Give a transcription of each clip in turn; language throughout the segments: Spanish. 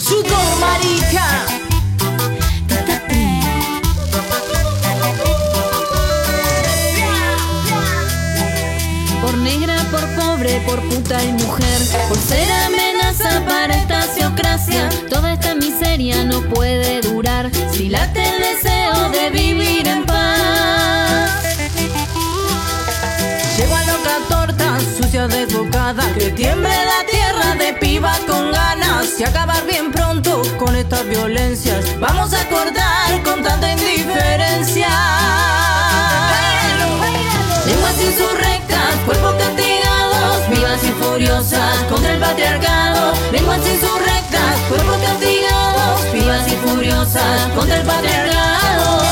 Sudor, marica. Por negra, por pobre, por puta y mujer, por ser amenaza para esta ciocracia. Toda esta miseria no puede durar si late el deseo de vivir en paz. Desbocada Que tiemble la tierra de piba con ganas. Y acabar bien pronto con estas violencias. Vamos a acordar con tanta indiferencia. Lenguas insurrectas, cuerpos castigados Vivas y furiosas contra el patriarcado. Lenguas insurrectas, cuerpos castigados Vivas y furiosas contra el patriarcado.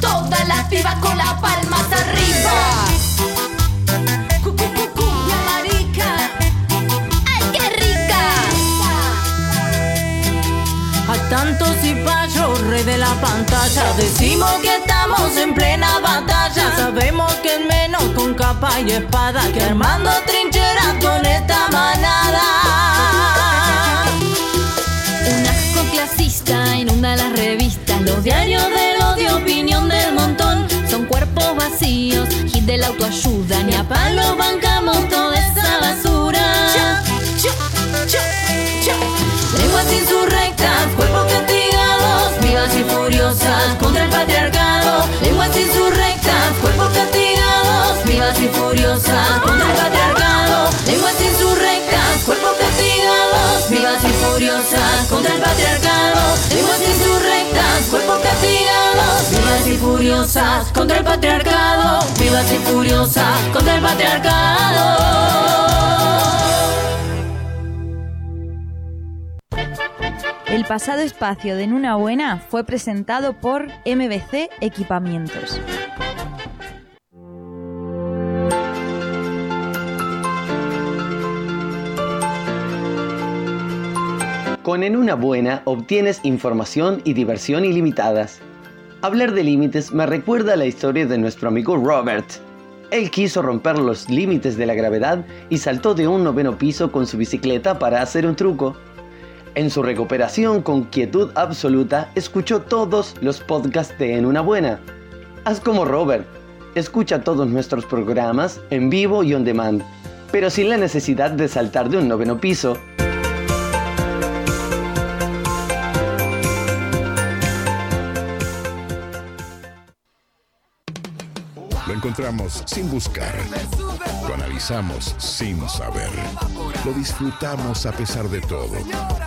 Todas las pibas con las palmas arriba. Decimos que estamos en plena batalla Sabemos que es menos con capa y espada Que armando trincheras con esta manada Un asco clasista inunda las revistas. Los diarios del odio, opinión del montón. Son cuerpos vacíos, hit de la autoayuda. Ni a palo bancamos toda esa basura. Lenguas insurrectas, contra el patriarcado. Lenguas insurrectas, cuerpos castigados Vivas y furiosas contra el patriarcado. Lenguas insurrectas, cuerpos castigados Vivas y furiosas contra el patriarcado. Lenguas insurrectas, cuerpos castigados Vivas y furiosas contra el patriarcado. Vivas y furiosas contra el patriarcado El pasado espacio de Nuna Buena fue presentado por MBC Equipamientos. Con En una buena obtienes información y diversión ilimitadas. Hablar de límites me recuerda a la historia de nuestro amigo Robert. Él quiso romper los límites de la gravedad y saltó de un noveno piso con su bicicleta para hacer un truco. En su recuperación con quietud absoluta, escuchó todos los podcasts de En una buena. Haz como Robert. Escucha todos nuestros programas en vivo y on demand, pero sin la necesidad de saltar de un noveno piso. Encontramos sin buscar. Lo analizamos sin saber. Lo disfrutamos a pesar de todo.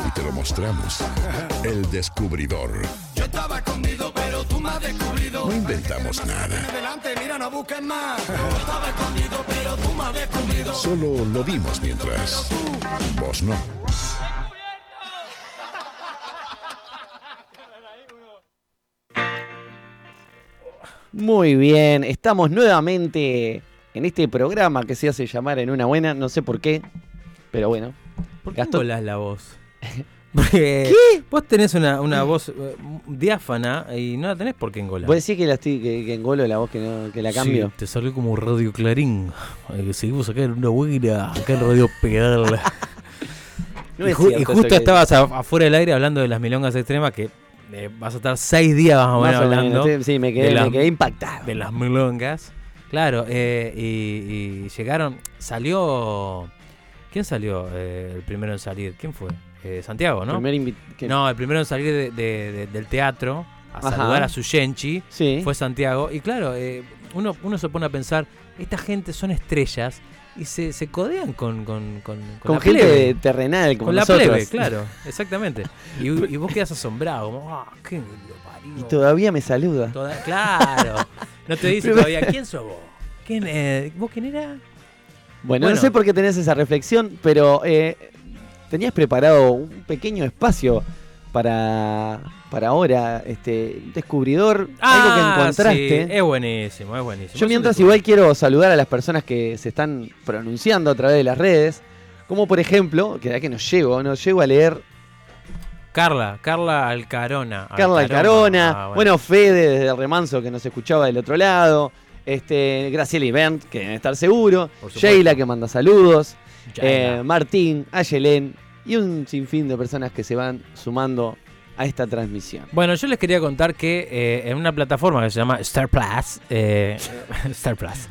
Y te lo mostramos. El descubridor. Yo estaba escondido, pero tú me has descubrido. No inventamos nada. Adelante, mira, no busques más. Yo estaba escondido, pero tú me has descubrido. Solo lo vimos mientras. Vos no. Muy bien, estamos nuevamente en este programa que se hace llamar En una buena, no sé por qué, pero bueno. ¿Por qué Gastón- la voz? Porque vos tenés una, una voz eh, diáfana y no la tenés por qué engolar. ¿Vos decís que, la estoy, que, que engolo la voz, que, no- que la cambio? Sí, te salió como Radio Clarín. Eh, seguimos acá en una buena, acá en Radio Pedal. No y, es ju- cierto y justo que- estabas afuera del aire hablando de las milongas extremas que eh, vas a estar seis días más o Más menos o hablando. sí, sí, me quedé- de me quedé impactado. De las milongas. Claro, eh, y, y llegaron. Salió. ¿Quién salió eh, el primero en salir? ¿Quién fue? Eh, Santiago, ¿no? Primer No, el primero en salir de- de- de- del teatro a Ajá. saludar a su Yenchi Sí. fue Santiago. Y claro, eh, uno, uno se pone a pensar, esta gente son estrellas y se, se codean con, con, con, Con la gente plebe. terrenal como Con la nosotros. plebe, claro, exactamente. Y, y vos quedás asombrado, como, ah, qué parió". Y todavía me saluda. Toda- claro. No te dice todavía, ¿quién sos vos? ¿Quién, eh, ¿Vos quién era? Bueno, Bueno. no sé por qué tenés esa reflexión, pero eh, tenías preparado un pequeño espacio para, para ahora, este, un descubridor, algo que Ah, encontraste. sí, es buenísimo, es buenísimo. Yo Es mientras igual quiero saludar a las personas que se están pronunciando a través de las redes, como por ejemplo, que da que no llego, no llego a leer Carla, Carla Alcarona. Carla Alcarona, Ah, bueno. Fede desde el remanso que nos escuchaba del otro lado, Este, Graciela Bent, que deben estar seguro. Sheila, que manda saludos. Eh, Martín, Ayelén y un sinfín de personas que se van sumando a esta transmisión. Bueno, yo les quería contar que eh, en una plataforma que se llama Star Plus, eh, Star Plus,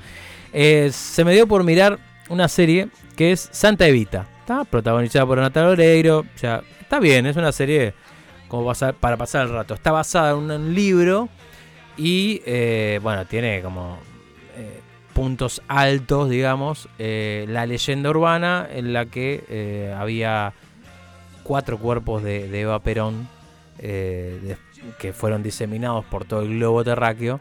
eh, se me dio por mirar una serie que es Santa Evita. Está protagonizada por Natalia Oreiro. O sea, está bien, es una serie como para pasar el rato. Está basada en un libro y, bueno, tiene como puntos altos, digamos. eh, la leyenda urbana en la que eh, había cuatro cuerpos de, de Eva Perón eh, que fueron diseminados por todo el globo terráqueo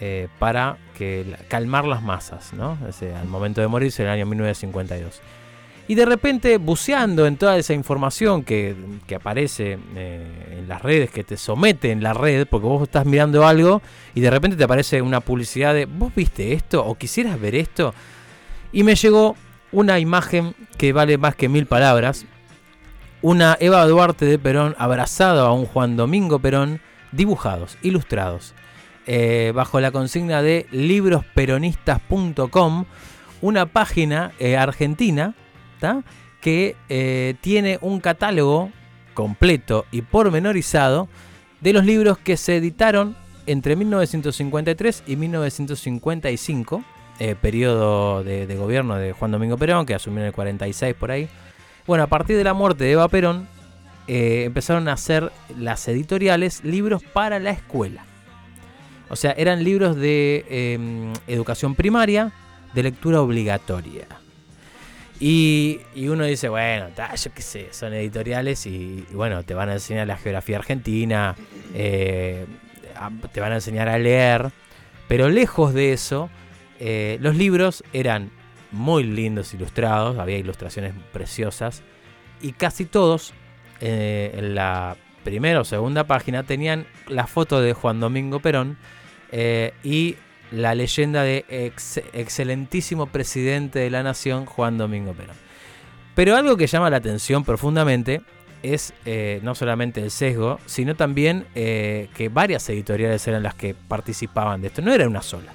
eh, para que calmar las masas, ¿no? Al momento de morirse en el año 1952. Y de repente, buceando en toda esa información que, que aparece eh, en las redes, que te somete en la red, porque vos estás mirando algo y de repente te aparece una publicidad de, ¿vos viste esto? ¿O quisieras ver esto? Y me llegó una imagen que vale más que mil palabras, una Eva Duarte de Perón abrazada a un Juan Domingo Perón, dibujados, ilustrados, eh, bajo la consigna de librosperonistas.com, una página eh, argentina que eh, tiene un catálogo completo y pormenorizado de los libros que se editaron entre 1953 y 1955, eh, periodo de, gobierno de Juan Domingo Perón, que asumió en el 46 por ahí. Bueno, a partir de la muerte de Eva Perón, eh, empezaron a hacer las editoriales libros para la escuela. O sea, eran libros de eh, educación primaria, de lectura obligatoria. Y, uno dice, bueno, ta, yo qué sé, son editoriales y, bueno, te van a enseñar la geografía argentina, eh, te van a enseñar a leer, pero lejos de eso, eh, los libros eran muy lindos ilustrados, había ilustraciones preciosas y casi todos eh, en la primera o segunda página tenían la foto de Juan Domingo Perón y la leyenda de ex- excelentísimo presidente de la nación Juan Domingo Perón. Pero algo que llama la atención profundamente es eh, no solamente el sesgo, sino también eh, que varias editoriales eran las que participaban de esto. No era una sola.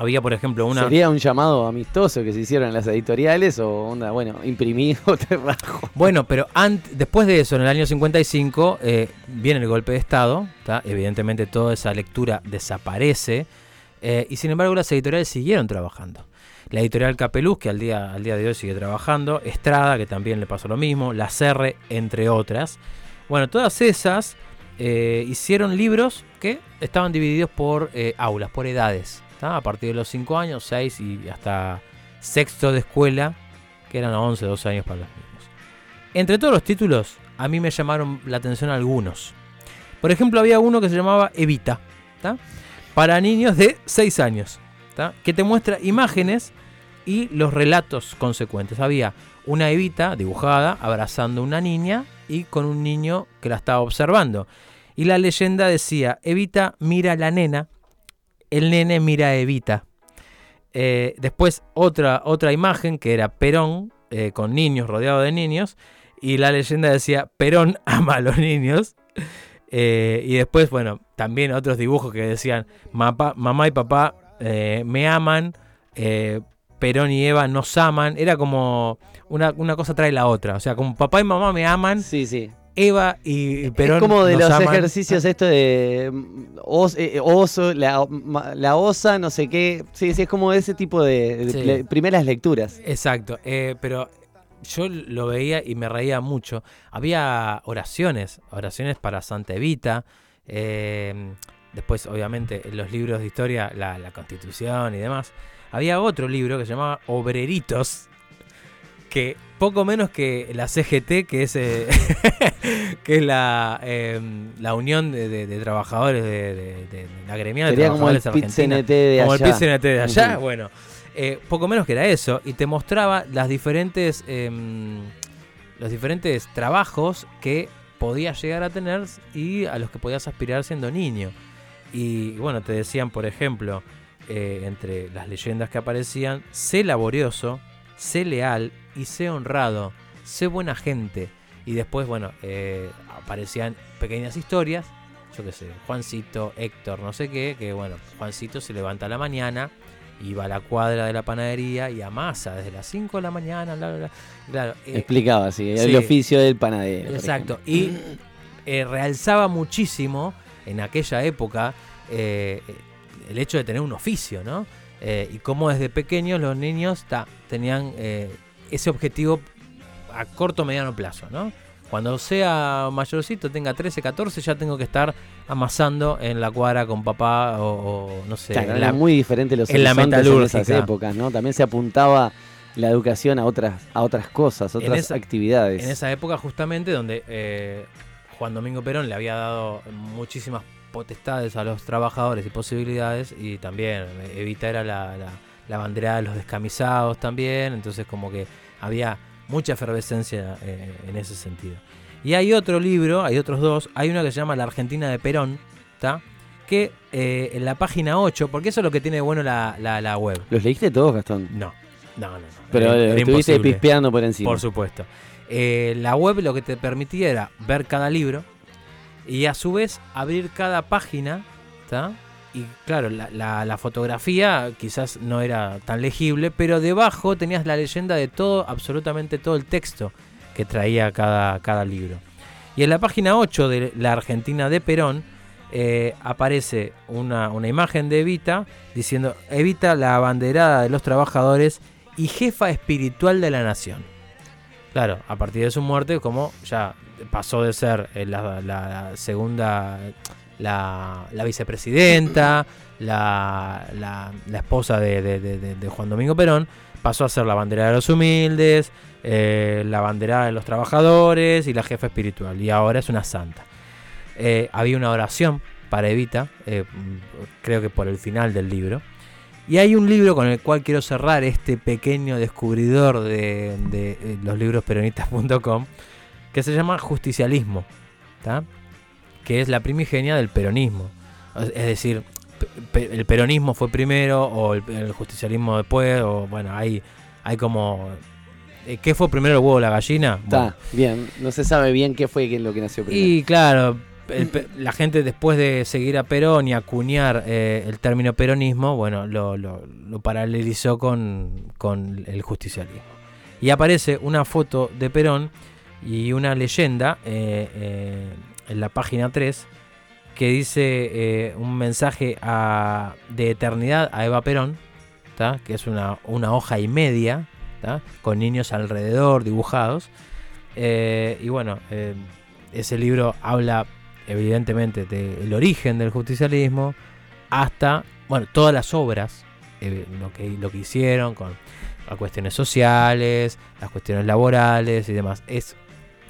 Había, por ejemplo, una... ¿Sería un llamado amistoso que se hicieron en las editoriales o onda, bueno, imprimí o te rajo? Bueno, pero después de eso, en el año 55, eh, viene el golpe de Estado. ¿tá? Evidentemente toda esa lectura desaparece. eh, y sin embargo las editoriales siguieron trabajando. La editorial Capeluz, que al día, al día de hoy sigue trabajando. Estrada, que también le pasó lo mismo. La Serre, entre otras. Bueno, todas esas eh, hicieron libros que estaban divididos por eh, aulas, por edades. A partir de los 5 años, 6 y hasta sexto de escuela, que eran 11, 12 años para los mismos. Entre todos los títulos, a mí me llamaron la atención algunos. Por ejemplo, había uno que se llamaba Evita, para niños de 6 años, que te muestra imágenes y los relatos consecuentes. Había una Evita dibujada abrazando a una niña y con un niño que la estaba observando. Y la leyenda decía, Evita mira a la nena, el nene mira a Evita. Eh, después otra, otra imagen que era Perón eh, con niños, rodeado de niños. Y la leyenda decía, Perón ama a los niños. Eh, y después, bueno, también otros dibujos que decían, "Mapa- mamá y papá me aman, Perón y Eva nos aman. Era como una, una cosa trae la otra. O sea, como papá y mamá me aman, Sí, sí. Eva y Perón es como de los aman. ejercicios esto de mm, os- eh, oso, la, osa, no sé qué. Sí, sí, es como ese tipo de, Sí. primeras lecturas. Exacto, eh, pero yo lo veía y me reía mucho. Había oraciones, oraciones para Santa Evita. eh, después, obviamente, en los libros de historia, la, la Constitución y demás. Había otro libro que se llamaba Obreritos, que poco menos que la CGT, que es, eh, que es la, eh, la Unión de, de- de Trabajadores de, de- la gremial de Sería como el Trabajadores. PIT-CNT de Como allá. el PCNT de allá, bueno. eh, poco menos que era eso. Y te mostraba las diferentes. em, los diferentes trabajos que podías llegar a tener y a los que podías aspirar siendo niño. Y bueno, te decían, por ejemplo, eh, entre las leyendas que aparecían, sé laborioso, sé leal y sé honrado, sé buena gente. Y después, bueno, eh, aparecían pequeñas historias yo qué sé, Juancito, Héctor, no sé qué, que bueno, Juancito se levanta a la mañana y va a la cuadra de la panadería y amasa desde las 5 de la mañana, bla, bla, bla. Claro, eh, Explicaba así, el sí. oficio del panadero. Exacto. Y eh, realzaba muchísimo en aquella época eh, el hecho de tener un oficio, ¿no? Y cómo desde pequeños los niños ta, tenían ese objetivo a corto o mediano plazo, ¿no? Cuando sea mayorcito, tenga 13, 14, ya tengo que estar amasando en la cuadra con papá o, o no sé. Claro, en la- muy diferentes los en la en esas épocas, ¿no? También se apuntaba la educación a otras, a otras cosas, En otras esa- actividades. En esa época justamente donde eh, Juan Domingo Perón le había dado muchísimas potestades a los trabajadores y posibilidades y también Evita era la, la, la bandera de los descamisados también, entonces como que había mucha efervescencia eh, en ese sentido. Y hay otro libro, hay otros dos, hay uno que se llama La Argentina de Perón, ¿está? que eh, en la página 8, porque eso es lo que tiene de bueno la, la, la web. ¿Los leíste todos, Gastón? No, no, no. no, Pero era- eh, era estuviste imposible. pispeando por encima. Por supuesto. Eh, la web lo que te permitía era ver cada libro y a su vez abrir cada página, ¿tá? Y claro, la, fotografía quizás no era tan legible, pero debajo tenías la leyenda de todo, absolutamente todo el texto que traía cada, cada libro. Y en la página 8 de La Argentina de Perón eh, aparece una, una imagen de Evita diciendo, Evita la abanderada de los trabajadores y jefa espiritual de la nación. Claro, a partir de su muerte, como ya pasó de ser eh, la segunda, la, la vicepresidenta, la, la- esposa de, Juan Domingo Perón, pasó a ser la bandera de los humildes, eh, la bandera de los trabajadores y la jefa espiritual. Y ahora es una santa. Eh, había una oración para Evita, eh, creo que por el final del libro. Y hay un libro con el cual quiero cerrar este pequeño descubridor de, de, los libros peronistas.com que se llama Justicialismo, ¿tá? Que es la primigenia del peronismo. Es decir, el peronismo fue primero o el, el justicialismo después, o bueno, hay, hay como... eh, ¿Qué fue primero el huevo o la gallina? Bueno, Está, bien. No se sabe bien qué fue lo que nació primero. y claro, el la gente después de seguir a Perón y acuñar eh, el término peronismo, bueno, lo, lo- lo paralelizó con, con el justicialismo. Y aparece una foto de Perón y una leyenda eh, eh, en la página 3 que dice eh, un mensaje de eternidad a Eva Perón, que es una, una hoja y media, con niños alrededor dibujados. Eh, y bueno, eh, ese libro habla evidentemente del origen del justicialismo hasta, bueno, todas las obras, lo, que, lo que hicieron con las cuestiones sociales, las cuestiones laborales y demás. Es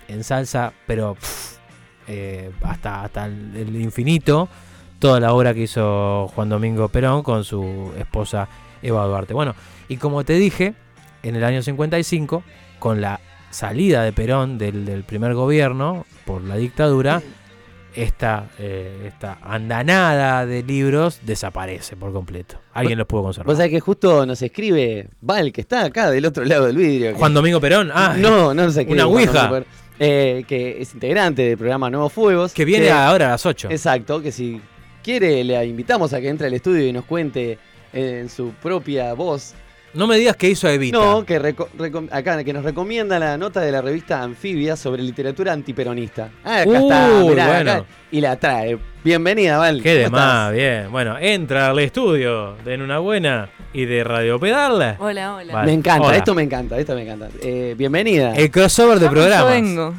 en salsa, pero eh, hasta, hasta el, el infinito, toda la obra que hizo Juan Domingo Perón con su esposa Eva Duarte. Bueno, y como te dije, en el año 55, con la salida de Perón del, del primer gobierno por la dictadura, esta, eh, esta andanada de libros desaparece por completo. Alguien los pudo conservar. Vos sabés que justo nos escribe Val, que está acá del otro lado del vidrio. Juan Domingo Perón, ah, no, no nos escribe. una ouija. Eh, que es integrante del programa Nuevos Fuegos. que viene que- ahora a las 8. Exacto, que si quiere le invitamos a que entre al estudio y nos cuente eh, en su propia voz. No me digas que hizo Evita. No, que reco- acá que nos recomienda la nota de la revista Anfibia sobre literatura antiperonista. Ah, acá está, mirá, bueno. acá, y la trae. Bienvenida, Val. Qué de ¿cómo más, estás? bien. Bueno, entra al estudio de En una buena y de Radio Pedal. Hola, hola. Vale. Me encanta, Hola. esto me encanta, esto me encanta. Eh, bienvenida. El crossover de yo programas. vengo.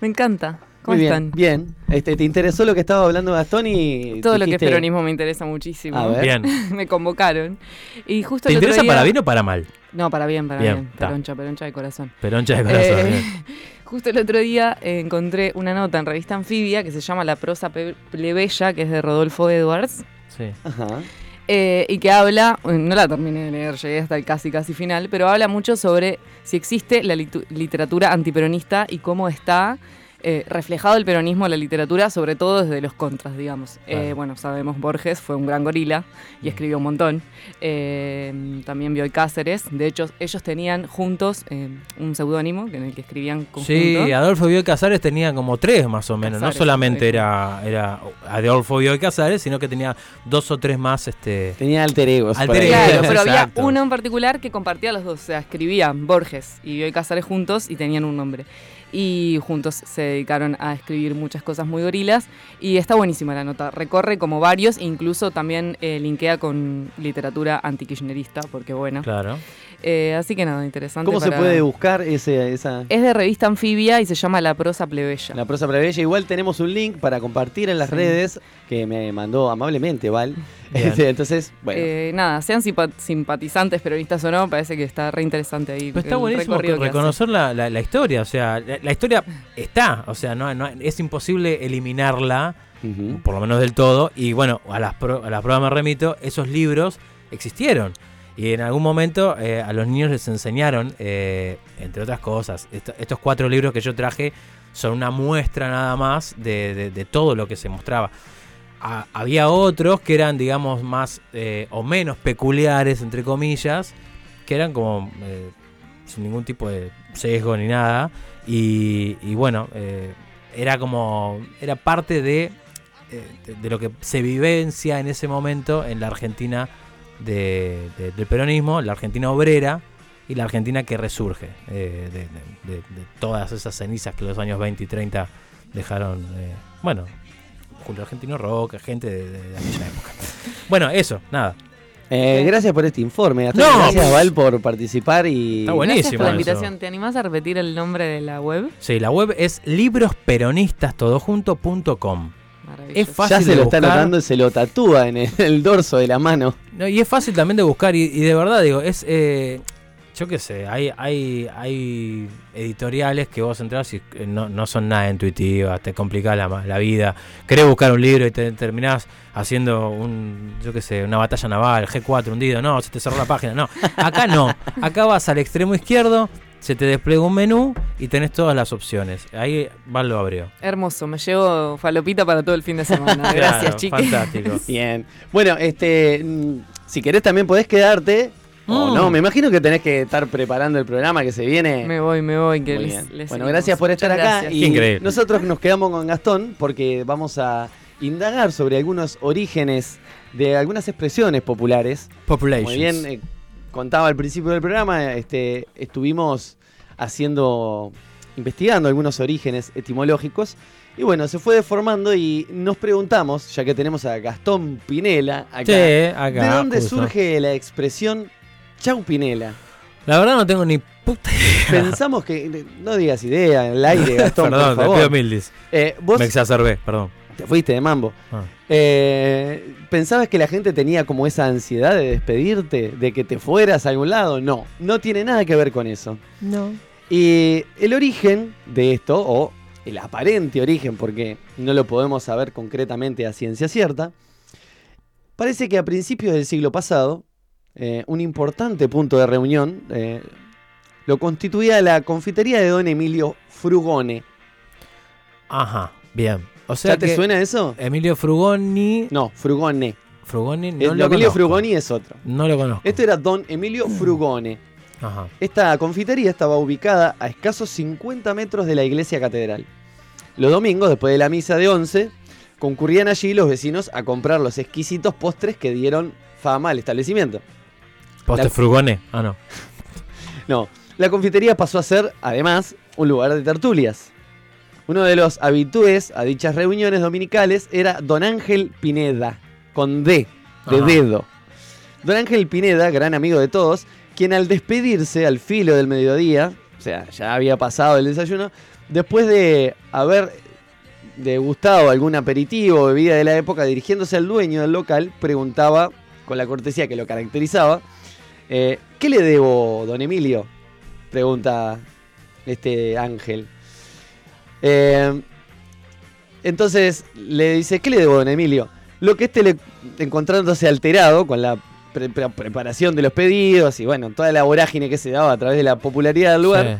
Me encanta. ¿Cómo Muy bien, están? bien. Este, ¿Te interesó lo que estaba hablando Gastón y Todo lo que es peronismo me interesa muchísimo. A ver. Bien. me convocaron. Y justo ¿Te el otro interesa día- para bien o para mal? No, para bien, para Bien. Peroncha, peroncha de corazón. Peroncha de corazón. Eh, bien. justo el otro día eh, encontré una nota en revista Anfibia que se llama La prosa plebeya, que es de Rodolfo Edwards. Sí. Ajá. eh, y que habla, bueno, no la terminé de leer, llegué hasta el casi casi final, pero habla mucho sobre si existe la literatura antiperonista y cómo está eh, reflejado el peronismo en la literatura, sobre todo desde los contras, digamos. Eh, Claro. bueno, sabemos, Borges fue un gran gorila y escribió un montón. Eh, también Bioy Cáceres. De hecho, ellos tenían juntos eh, un seudónimo en el que escribían conjunto. Sí, Adolfo Bioy Casares tenía como tres más o menos. no Casares, solamente sí. era, era Adolfo Bioy Casares, sino que tenía dos o tres más. Este, Tenía alter egos. Alter egos. Claro, pero había uno en particular que compartía los dos. O sea, escribían Borges y Bioy Cáceres juntos y tenían un nombre. Y juntos se dedicaron a escribir muchas cosas muy gorilas. Y está buenísima la nota. Recorre como varios, incluso también eh, linkea con literatura antikirchnerista, porque bueno. claro. Eh, así que nada, interesante. ¿Cómo se puede buscar ese, esa, Es de revista anfibia y se llama La prosa plebeya. la prosa plebeya? Igual tenemos un link para compartir en las Sí. redes que me mandó amablemente Val. Bien. Este, Entonces, bueno. Eh, nada, sean simpa- simpatizantes, peronistas o no, parece que está re interesante ahí. Pero está buenísimo reconocer la, la- la historia. O sea, la, la historia está. O sea, no, no- es imposible eliminarla, por lo menos del todo. Y bueno, a las, pro- a las pruebas me remito, esos libros existieron. Y en algún momento eh, a los niños les enseñaron, eh, entre otras cosas, esto- estos cuatro libros que yo traje son una muestra nada más de, de- todo lo que se mostraba. Había otros que eran, digamos, más eh, o menos peculiares, entre comillas, que eran como sin ningún tipo de sesgo ni nada. Y, y bueno, era como, era parte de, de, de lo que se vivencia en ese momento en la Argentina de- de- del peronismo, la Argentina obrera y la Argentina que resurge eh, de, de- de- de todas esas cenizas que los años 20 y 30 dejaron, eh, bueno, Julio Argentino Roca, gente de, de- de aquella época. Bueno, eso, nada. Eh, gracias por este informe. Hasta No, gracias, pues- Val, por participar y. Está Gracias buenísimo. por la eso. invitación. ¿Te animás a repetir el nombre de la web? Sí, la web es librosperonistas.todojunto.com. Maravilloso. Es fácil Ya se lo está notando y se lo tatúa en el, el dorso de la mano. No, y es fácil también de buscar y, y de verdad digo, es, eh, yo qué sé, hay, hay, hay editoriales que vos entras y eh, no, no son nada intuitivas, te complicás la, la vida, querés buscar un libro y te terminás haciendo un, yo qué sé, una batalla naval, G4 hundido, no, se te cerró la página, no, acá no, acá vas al extremo izquierdo, se te despliega un menú y tenés todas las opciones, ahí Val lo abrió. Hermoso, me llevo falopita para todo el fin de semana. Gracias, Claro, chicos. Fantástico. Bien. Bueno, este. mm, Si querés también podés quedarte. O Mm. no, me imagino que tenés que estar preparando el programa que se viene. Me voy, me voy. Que Muy les- bien. les bueno, gracias por estar Muchas acá. gracias. Y Qué increíble. nosotros nos quedamos con Gastón porque vamos a indagar sobre algunos orígenes de algunas expresiones populares. Populations. Muy bien, eh, contaba al principio del programa, este, estuvimos haciendo, investigando algunos orígenes etimológicos. Y bueno, se fue deformando y nos preguntamos, ya que tenemos a Gastón Pinela acá, Sí, acá, ¿de dónde justo. surge la expresión Chau Pinela? La verdad no tengo ni puta idea. Pensamos que, no digas idea, en el aire, Gastón, Perdón, por te favor. pido mil dis. Eh, vos Me exacerbé, perdón. Te fuiste de mambo. Ah. Eh, ¿Pensabas que la gente tenía como esa ansiedad de despedirte, de que te fueras a algún lado? No, no tiene nada que ver con eso. No. Y el origen de esto, o el aparente origen, porque no lo podemos saber concretamente a ciencia cierta, parece que a principios del siglo pasado, eh, un importante punto de reunión eh, lo constituía la confitería de don Emilio Frugone. Ajá, bien. O sea ¿Ya te suena eso? Emilio Frugoni. No, Frugone. Frugoni no El lo Emilio conozco. Frugoni es otro. No lo conozco. Este era don Emilio Frugone. Ajá. Esta confitería estaba ubicada a escasos 50 metros de la iglesia catedral. Los domingos, después de la misa de 11, concurrían allí los vecinos a comprar los exquisitos postres que dieron fama al establecimiento. Poste La- Frugone. Ah, no. No, la confitería pasó a ser, además, un lugar de tertulias. Uno de los habitués a dichas reuniones dominicales era Don Ángel Pineda, con D, de Ajá. dedo. Don Ángel Pineda, gran amigo de todos, quien al despedirse al filo del mediodía, o sea, ya había pasado el desayuno, después de haber degustado algún aperitivo o bebida de la época, dirigiéndose al dueño del local, preguntaba, con la cortesía que lo caracterizaba, eh, ¿qué le debo, don Emilio? Pregunta este Ángel. Eh, entonces le dice, ¿qué le debo, don Emilio? Lo que este le, encontrándose alterado con la pre- pre- preparación de los pedidos y bueno, toda la vorágine que se daba a través de la popularidad del lugar,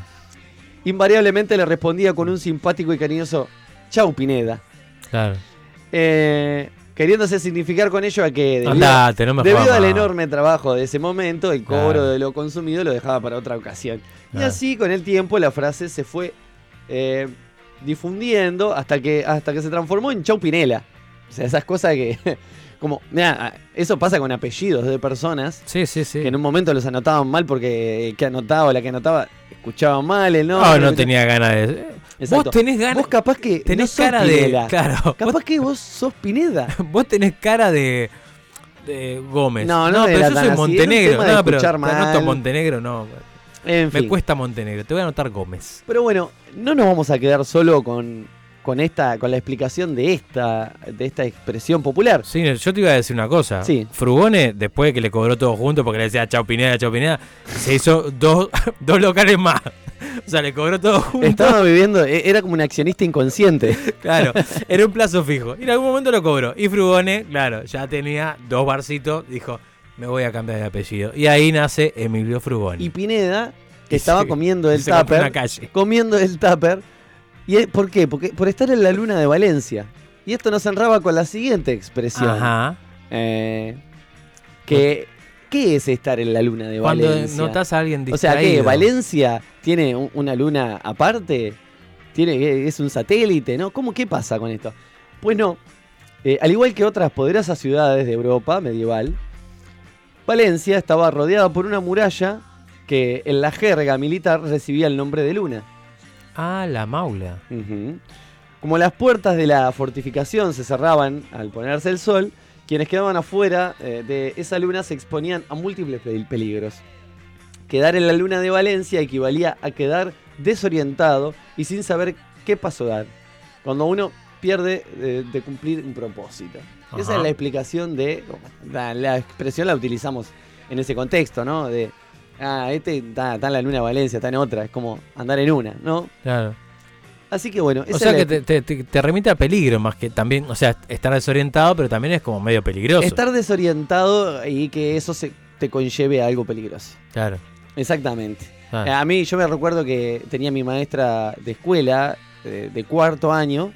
invariablemente le respondía con un simpático y cariñoso Chau Pineda. Claro. Eh, queriéndose significar con ello a que debido, Andate, no me debido jodas al enorme trabajo de ese momento, el cobro Claro. de lo consumido lo dejaba para otra ocasión. Y así con el tiempo la frase se fue eh, difundiendo hasta que, hasta que se transformó en Chau Pinela. O sea, esas cosas que... Como, mira, eso pasa con apellidos de personas Sí, sí, sí. que en un momento los anotaban mal porque el que anotaba o la que anotaba escuchaba mal el no, nombre. no tenía ganas de. Exacto. Vos tenés ganas. Vos capaz que tenés no cara Pinela. de. Claro. Capaz que vos sos Pineda. Vos tenés cara de. de Gómez. No, no pero yo soy Montenegro. No, pero. Montenegro, no. En Me fin. cuesta Montenegro. Te voy a anotar Gómez. Pero bueno, no nos vamos a quedar solo con, con esta, con la explicación de esta, de esta expresión popular. Sí, yo te iba a decir una cosa. Sí. Frugone, después de que le cobró todo junto porque le decía chau Pineda, chau Pineda, se hizo dos, dos locales más. O sea, le cobró todo junto. Estaba viviendo, e- era como un accionista inconsciente. Claro, era un plazo fijo. Y en algún momento lo cobró. Y Frugone, claro, ya tenía dos barcitos, dijo, me voy a cambiar de apellido. Y ahí nace Emilio Frugone. Y Pineda, que estaba se- comiendo el tupper, comiendo el tupper. ¿Y por qué? Porque por estar en la luna de Valencia. Y esto nos enraba con la siguiente expresión. Ajá. Eh, que, ¿Qué es estar en la luna de Cuando Valencia? notas a alguien O sea, distraído. ¿qué? ¿Valencia tiene un- una luna aparte? ¿Tiene, ¿Es un satélite? ¿No? ¿Cómo qué pasa con esto? Pues no. Eh, al igual que otras poderosas ciudades de Europa medieval, Valencia estaba rodeada por una muralla que en la jerga militar recibía el nombre de luna. Ah, la maula. Como las puertas de la fortificación se cerraban al ponerse el sol, quienes quedaban afuera eh, de esa luna se exponían a múltiples pe- peligros. Quedar en la luna de Valencia equivalía a quedar desorientado y sin saber qué paso dar, cuando uno pierde eh, de cumplir un propósito. Esa es la explicación de... La, la expresión la utilizamos en ese contexto, ¿no? De, ah, este está, está en la luna de Valencia, está en otra, es como andar en una, ¿no? Claro. Así que bueno, O sea es que la- te, te- te- te remite a peligro más que también, o sea, estar desorientado, pero también es como medio peligroso. Estar desorientado y que eso se te conlleve a algo peligroso. Claro. Exactamente. claro. A mí yo me recuerdo que tenía mi maestra de escuela eh, de cuarto año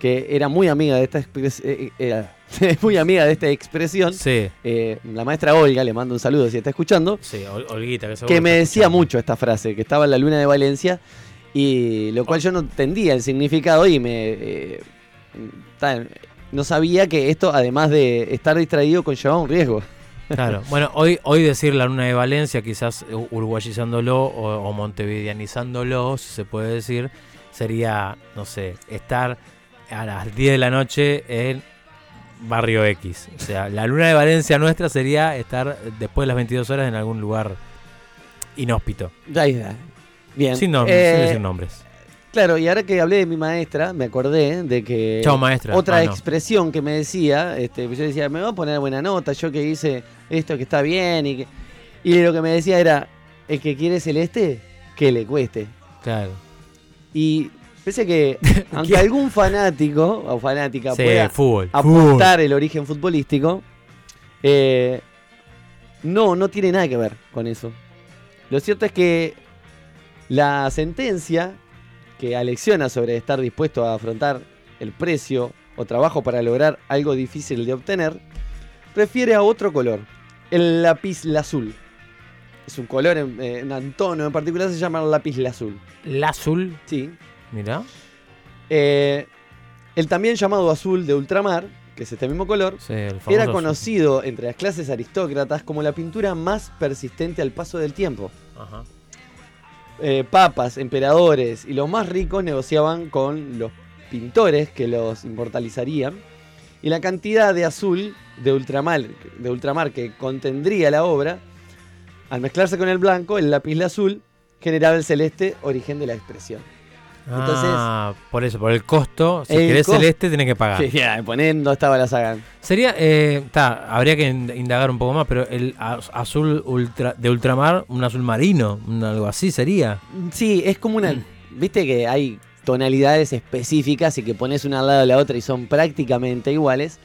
que era muy amiga de esta expres- eh, eh, era muy amiga de esta expresión. Sí, Eh, la maestra Olga, le mando un saludo si está escuchando, sí, Ol- Olguita, que, que me decía escuchando. mucho esta frase, que estaba en la luna de Valencia y lo cual yo no entendía el significado y me eh, no sabía que esto además de estar distraído conllevaba un riesgo. Claro. Bueno, hoy, hoy decir la luna de Valencia, quizás uruguayizándolo o, o montevideanizándolo, si se puede decir, sería, no sé, estar a las 10 de la noche en Barrio X. O sea, la luna de Valencia nuestra sería estar después de las 22 horas en algún lugar inhóspito. Ahí está. Bien. Sin, nom- Eh, sin decir nombres. Claro, y ahora que hablé de mi maestra, me acordé de que Chao, maestra. otra Ah, no. expresión que me decía, este, yo decía, me va a poner buena nota, yo que hice esto que está bien y que y lo que me decía era, el que quiere celeste, que le cueste. Claro. Y pensé que aunque algún fanático o fanática Sí, pueda fútbol. fútbol. apuntar el origen futbolístico, eh, no, no tiene nada que ver con eso. Lo cierto es que la sentencia que alecciona sobre estar dispuesto a afrontar el precio o trabajo para lograr algo difícil de obtener, refiere a otro color, el lápiz azul. Es un color, en, eh, un tono en particular se llama lápiz azul. El azul, Sí, mira. Eh, el también llamado azul de ultramar, que es este mismo color, Sí, era azul. conocido entre las clases aristócratas como la pintura más persistente al paso del tiempo. Ajá. Eh, papas, emperadores y los más ricos negociaban con los pintores que los inmortalizarían. Y la cantidad de azul de ultramar, de ultramar que contendría la obra, al mezclarse con el blanco, el lápiz azul generaba el celeste, origen de la expresión. Entonces- ah, por eso, por el costo. Si El querés celeste, tenés que pagar. Sí, ya, poniendo estaba la saga. Sería, eh, ta, habría que in- indagar un poco más, pero el az- azul ultra, de ultramar, un azul marino, un algo así sería. Sí, es como una. Viste que hay tonalidades específicas y que pones una al lado de la otra y son prácticamente iguales,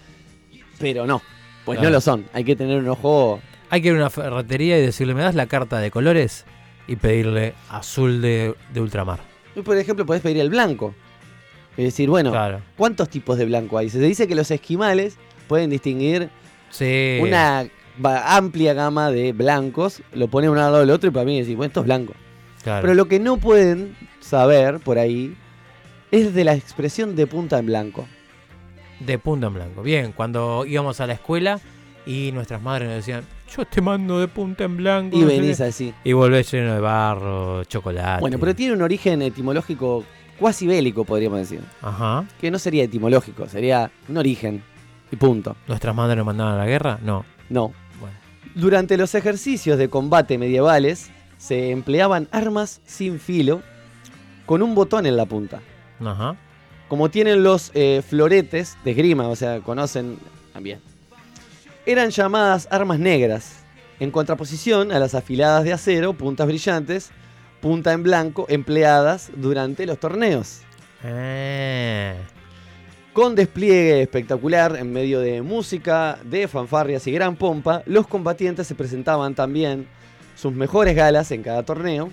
pero no, pues Claro. no lo son. Hay que tener un ojo. Hay que ir a una ferretería y decirle, ¿me das la carta de colores? y pedirle azul de, de ultramar. Y, por ejemplo, podés pedir el blanco. Es decir, bueno, Claro. ¿cuántos tipos de blanco hay? Se dice que los esquimales pueden distinguir Sí. una amplia gama de blancos, lo ponen uno al lado del otro y para mí decir, bueno, esto es blanco. Claro. Pero lo que no pueden saber por ahí es de la expresión de punta en blanco. De punta en blanco. Bien, cuando íbamos a la escuela y nuestras madres nos decían, yo te mando de punta en blanco. Y no venís qué". así. Y volvés lleno de barro, chocolate. Bueno, pero tiene un origen etimológico cuasi bélico, podríamos decir. Ajá. Que no sería etimológico, sería un origen. Y punto. ¿Nuestras madres nos mandaban a la guerra? No. No. Bueno. Durante los ejercicios de combate medievales se empleaban armas sin filo con un botón en la punta. Ajá. Como tienen los eh, floretes de esgrima, o sea, conocen también. Eran llamadas armas negras, en contraposición a las afiladas de acero, puntas brillantes, punta en blanco, empleadas durante los torneos. Eh. Con despliegue espectacular en medio de música, de fanfarrias y gran pompa, los combatientes se presentaban también sus mejores galas en cada torneo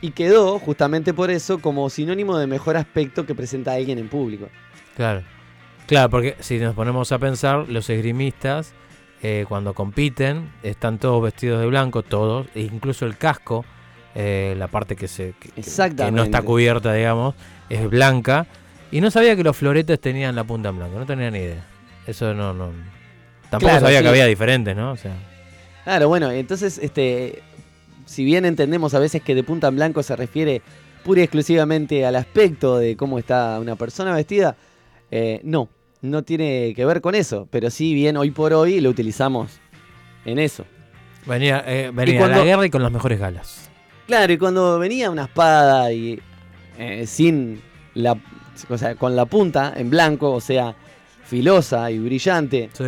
y quedó justamente por eso como sinónimo de mejor aspecto que presenta alguien en público. Claro. Claro, porque si nos ponemos a pensar, los esgrimistas, eh, cuando compiten, están todos vestidos de blanco, todos, e incluso el casco, eh, la parte que, se, que- no está cubierta, digamos, es blanca. Y no sabía que los floretes tenían la punta en blanco, no tenía ni idea. Eso no, no. Tampoco Claro, sabía sí. que había diferentes, ¿no? O sea, Claro, bueno, entonces, este, si bien entendemos a veces que de punta en blanco se refiere pura y exclusivamente al aspecto de cómo está una persona vestida, eh, no, no tiene que ver con eso, pero sí bien hoy por hoy lo utilizamos en eso. venía, eh, venía a la guerra y con las mejores galas. Claro, y cuando venía una espada y eh, sin la, o sea, con la punta en blanco, o sea, filosa y brillante, Sí.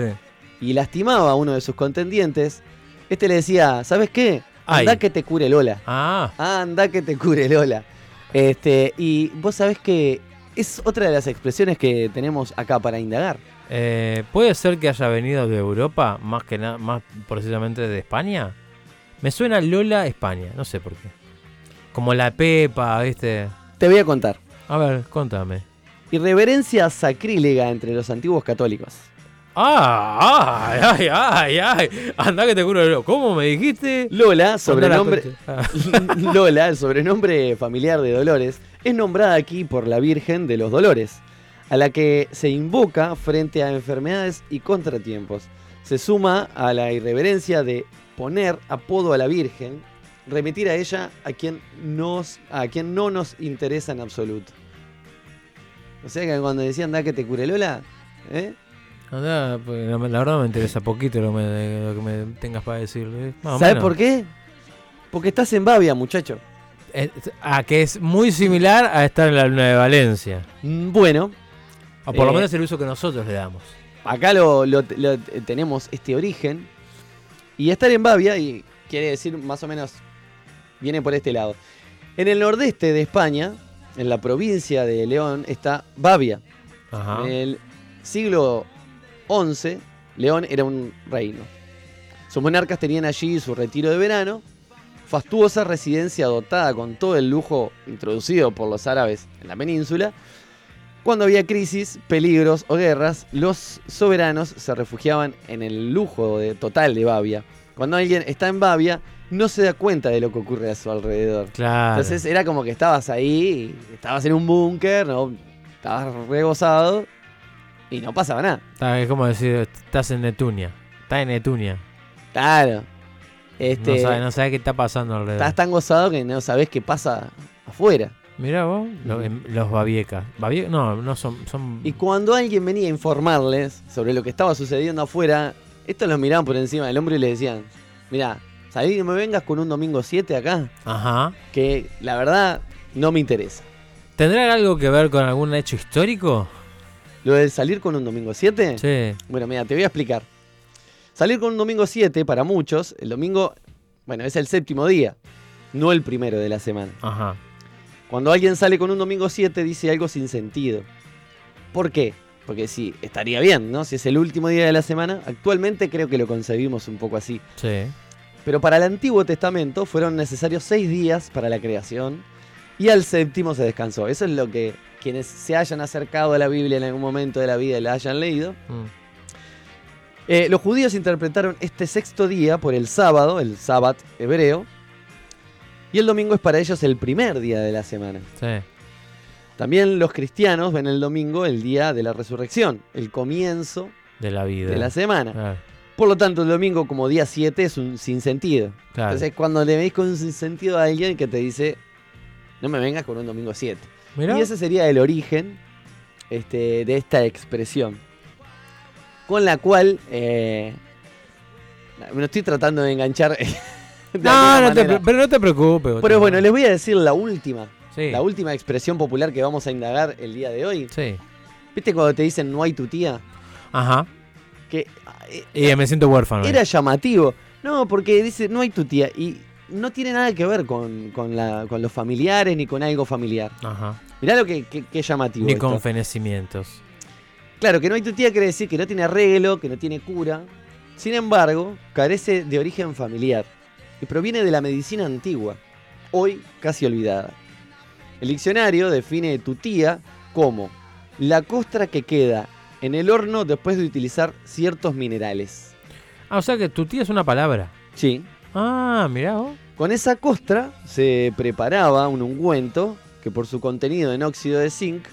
y lastimaba a uno de sus contendientes, este le decía, ¿sabes qué? Anda Ay. que te cure Lola. Ah, Anda que te cure Lola. Este, y vos sabés que es otra de las expresiones que tenemos acá para indagar. eh, ¿puede ser que haya venido de Europa, más que nada, más precisamente de España? Me suena Lola España, no sé por qué. Como la Pepa, ¿viste? Te voy a contar. A ver, contame. Irreverencia sacrílega entre los antiguos católicos. Ah, ay, ay, ay, ay. Anda que te curo. ¿Cómo me dijiste? Lola, sobrenombre. Ah. Lola, el sobrenombre familiar de Dolores, es nombrada aquí por la Virgen de los Dolores, a la que se invoca frente a enfermedades y contratiempos. Se suma a la irreverencia de poner apodo a la Virgen, remitir a ella a quien, nos, a quien no nos interesa en absoluto. O sea que cuando decían da que te cure Lola, ¿eh? Andá, pues, la verdad me interesa poquito lo, me- lo que me tengas para decir. ¿eh? ¿sabes por qué? Porque estás en Bavia, muchacho. Eh, ah, que es muy similar a estar en la luna de Valencia. Mm, Bueno, O por lo Eh, menos el uso que nosotros le damos. acá lo, lo- lo- tenemos este origen. Y estar en Bavia, y quiere decir más o menos, viene por este lado. En el nordeste de España, en la provincia de León, está Bavia. Ajá. En el siglo XI, León era un reino. Sus monarcas tenían allí su retiro de verano, fastuosa residencia dotada con todo el lujo introducido por los árabes en la península. Cuando había crisis, peligros o guerras, los soberanos se refugiaban en el lujo de- total de Bavia. Cuando alguien está en Bavia, no se da cuenta de lo que ocurre a su alrededor. Claro. Entonces era como que estabas ahí, estabas en un búnker, ¿no? estabas regozado y no pasaba nada. Está- es como decir, estás en Netunia. Estás en Netunia. Claro. Este, No sabes no sabe qué está pasando alrededor. Estás tan gozado que no sabes qué pasa afuera. Mirá vos, lo- em- los babiecas. Babie- no, no son. son Y cuando alguien venía a informarles sobre lo que estaba sucediendo afuera, estos los miraban por encima del hombro y le decían, mira, salí y no me vengas con un domingo 7 acá, Ajá. que la verdad no me interesa. ¿Tendrá algo que ver con algún hecho histórico? Lo de salir con un domingo 7, Sí. bueno, mira, te voy a explicar. Salir con un domingo 7, para muchos, el domingo, bueno, es el séptimo día, no el primero de la semana. Ajá. Cuando alguien sale con un domingo 7 dice algo sin sentido. ¿Por qué? Porque sí, estaría bien, ¿no? Si es el último día de la semana, actualmente creo que lo concebimos un poco así. Sí. Pero para el Antiguo Testamento fueron necesarios seis días para la creación y al séptimo se descansó. Eso es lo que quienes se hayan acercado a la Biblia en algún momento de la vida y la hayan leído. Mm. Eh, los judíos interpretaron este sexto día por el sábado, el sábat hebreo, y el domingo es para ellos el primer día de la semana. Sí. También los cristianos ven el domingo el día de la resurrección, el comienzo De la vida. de la semana. Por lo tanto, el domingo como día 7 es un sinsentido. claro. Entonces, cuando le veis con un sinsentido a alguien que te dice, no me vengas con un domingo 7. Mirá. Y ese sería el origen este, de esta expresión. Con la cual eh, me estoy tratando de enganchar. de No, no te pero no te preocupes. Pero bueno, les voy a decir la última. Sí. La última expresión popular que vamos a indagar el día de hoy. Sí. ¿Viste cuando te dicen no hay tu tía? Ajá. Que eh, Y me siento huérfano. era llamativo. No, porque dice no hay tu tía. Y no tiene nada que ver con, con la- con los familiares ni con algo familiar. Ajá. Mirá lo que, que- que llamativo. Ni esto. con fenecimientos. Claro, que no hay tu tía quiere decir que no tiene arreglo, que no tiene cura. Sin embargo, carece de origen familiar y proviene de la medicina antigua, hoy casi olvidada. El diccionario define tu tía como la costra que queda en el horno después de utilizar ciertos minerales. Ah, o sea que tu tía es una palabra. Sí. Ah, mirá vos. Con esa costra se preparaba un ungüento que por su contenido en óxido de zinc,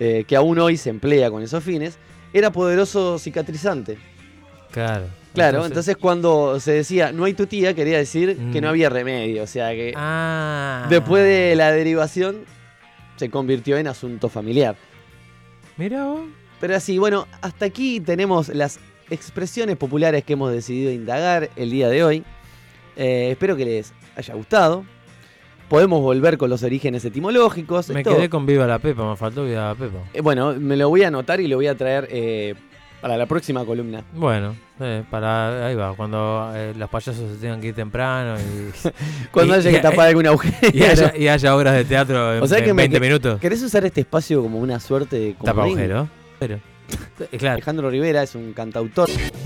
eh, que aún hoy se emplea con esos fines, era poderoso cicatrizante. Claro. Claro, entonces, cuando se decía no hay tu tía, quería decir que Mm. no había remedio. O sea que Ah. después de la derivación se convirtió en asunto familiar. Mirá vos. Pero así, bueno, hasta aquí tenemos las expresiones populares que hemos decidido indagar el día de hoy. Eh, espero que les haya gustado. Podemos volver con los orígenes etimológicos. Me Esto- quedé con Viva la Pepa, me faltó Viva la Pepa. eh, bueno, me lo voy a anotar y lo voy a traer eh, para la próxima columna. Bueno, eh, para ahí va, cuando los payasos se tengan que ir temprano y, Cuando Y- haya y- que tapar algún agujero. y haya, y haya obras de teatro en, O sea que en me 20 que- minutos. ¿Querés usar este espacio como una suerte de Tapa agujero. Pero, claro. Alejandro Rivera es un cantautor. Viernes